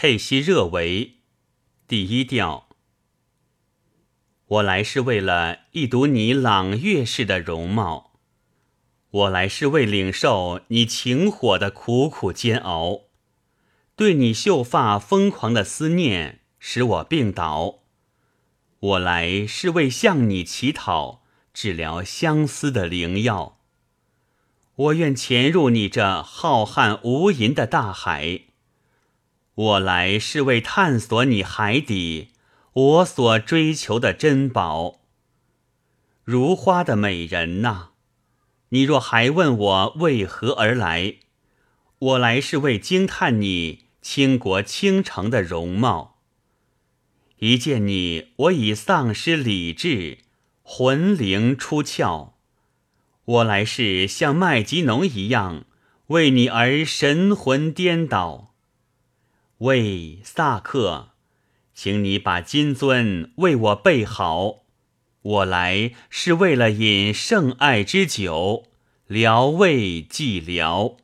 佩西热维，第一调。我来是为了一睹你朗月似的容貌，我来是为领受你情火的苦苦煎熬，对你秀发疯狂的思念使我病倒。我来是为向你乞讨治疗相思的灵药。我愿潜入你这浩瀚无垠的大海。我来是为探索你海底我所追求的珍宝。如花的美人呐，你若还问我为何而来，我来是为惊叹你倾国倾城的容貌。一见你，我已丧失理智，魂灵出窍。我来是像麦吉农一样，为你而神魂颠倒。喂，萨克，请你把金樽为我备好。我来是为了饮圣爱之酒，疗慰寂寥。